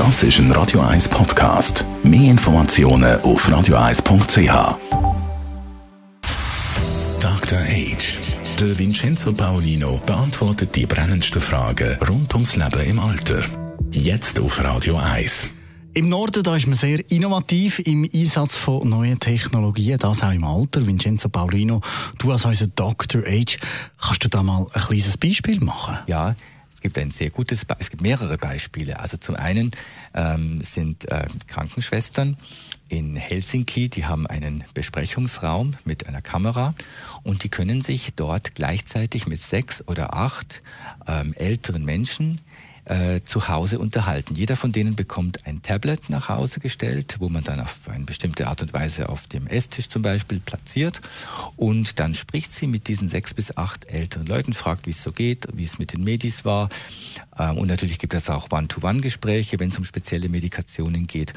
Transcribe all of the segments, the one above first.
Das ist ein Radio 1 Podcast. Mehr Informationen auf radio1.ch. Dr. Age. Der Vincenzo Paolino beantwortet die brennendsten Fragen rund ums Leben im Alter. Jetzt auf Radio 1. Im Norden da ist man sehr innovativ im Einsatz von neuen Technologien, das auch im Alter. Vincenzo Paulino, du als unser Dr. Age, kannst du da mal ein kleines Beispiel machen? Ja, es gibt ein sehr gutes, es gibt mehrere Beispiele. Also zum einen ähm, sind äh, Krankenschwestern in Helsinki, die haben einen Besprechungsraum mit einer Kamera und die können sich dort gleichzeitig mit sechs oder acht ähm, älteren Menschen äh, zu Hause unterhalten. Jeder von denen bekommt ein Tablet nach Hause gestellt, wo man dann auf eine bestimmte Art und Weise auf dem Esstisch zum Beispiel platziert und dann spricht sie mit diesen sechs bis acht älteren Leuten, fragt, wie es so geht, wie es mit den Medis war ähm, und natürlich gibt es auch One-to-One-Gespräche, wenn es um spezielle Medikationen geht.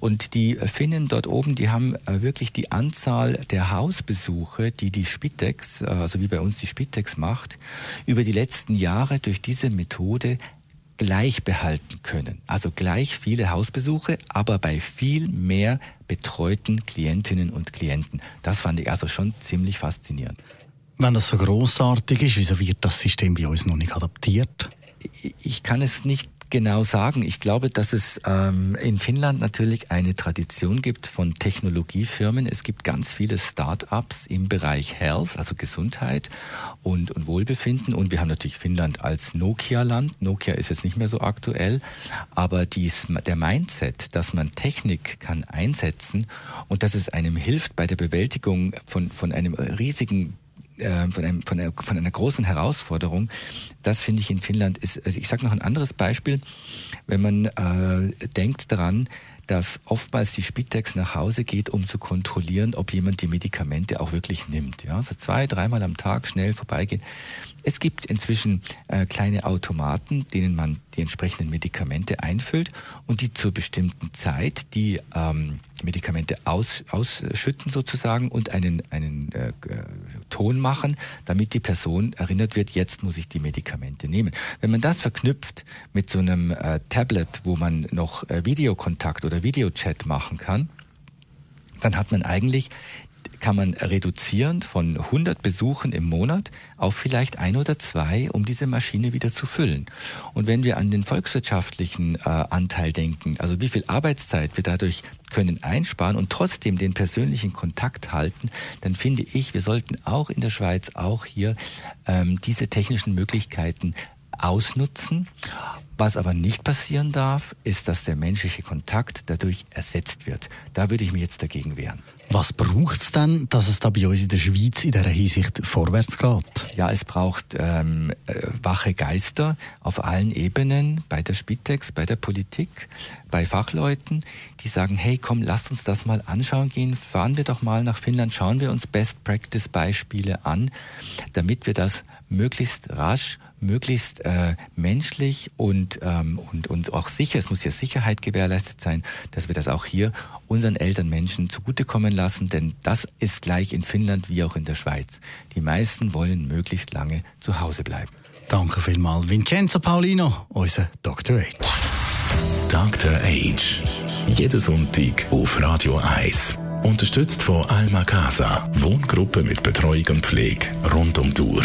Und die Finnen dort oben, die haben äh, wirklich die Anzahl der Hausbesuche, die die Spitex, äh, also wie bei uns die Spitex macht, über die letzten Jahre durch diese Methode gleich behalten können. Also gleich viele Hausbesuche, aber bei viel mehr betreuten Klientinnen und Klienten. Das fand ich also schon ziemlich faszinierend. Wenn das so großartig ist, wieso wird das System bei uns noch nicht adaptiert? Ich kann es nicht genau sagen. Ich glaube, dass es ähm, in Finnland natürlich eine Tradition gibt von Technologiefirmen. Es gibt ganz viele Start-ups im Bereich Health, also Gesundheit und, und Wohlbefinden. Und wir haben natürlich Finnland als Nokia-Land. Nokia ist jetzt nicht mehr so aktuell, aber dies, der Mindset, dass man Technik kann einsetzen und dass es einem hilft bei der Bewältigung von, von einem riesigen äh, von, einem, von, einer, von einer großen Herausforderung. Das finde ich in Finnland ist. Also ich sage noch ein anderes Beispiel, wenn man äh, denkt daran, dass oftmals die Spitex nach Hause geht, um zu kontrollieren, ob jemand die Medikamente auch wirklich nimmt. Ja, so zwei, dreimal am Tag schnell vorbeigehen. Es gibt inzwischen äh, kleine Automaten, denen man die entsprechenden Medikamente einfüllt und die zur bestimmten Zeit die ähm, Medikamente aus, ausschütten sozusagen und einen, einen äh, Ton machen, damit die Person erinnert wird, jetzt muss ich die Medikamente nehmen. Wenn man das verknüpft mit so einem äh, Tablet, wo man noch äh, Videokontakt oder Videochat machen kann, dann hat man eigentlich kann man reduzieren von 100 Besuchen im Monat auf vielleicht ein oder zwei, um diese Maschine wieder zu füllen. Und wenn wir an den volkswirtschaftlichen äh, Anteil denken, also wie viel Arbeitszeit wir dadurch können einsparen und trotzdem den persönlichen Kontakt halten, dann finde ich, wir sollten auch in der Schweiz auch hier ähm, diese technischen Möglichkeiten ausnutzen. Was aber nicht passieren darf, ist, dass der menschliche Kontakt dadurch ersetzt wird. Da würde ich mich jetzt dagegen wehren. Was braucht es denn, dass es da bei uns in der Schweiz in dieser Hinsicht vorwärts geht? Ja, es braucht ähm, äh, wache Geister auf allen Ebenen, bei der Spitex, bei der Politik, bei Fachleuten, die sagen, hey, komm, lasst uns das mal anschauen gehen, fahren wir doch mal nach Finnland, schauen wir uns Best-Practice-Beispiele an, damit wir das möglichst rasch möglichst äh, menschlich und, ähm, und, und auch sicher, es muss ja Sicherheit gewährleistet sein, dass wir das auch hier unseren älteren Menschen zugutekommen lassen, denn das ist gleich in Finnland wie auch in der Schweiz. Die meisten wollen möglichst lange zu Hause bleiben. Danke vielmals, Vincenzo Paulino, unser Dr. H. Dr. H. Jeden Sonntag auf Radio 1. Unterstützt von Alma Casa, Wohngruppe mit Betreuung und Pflege rund um die Uhr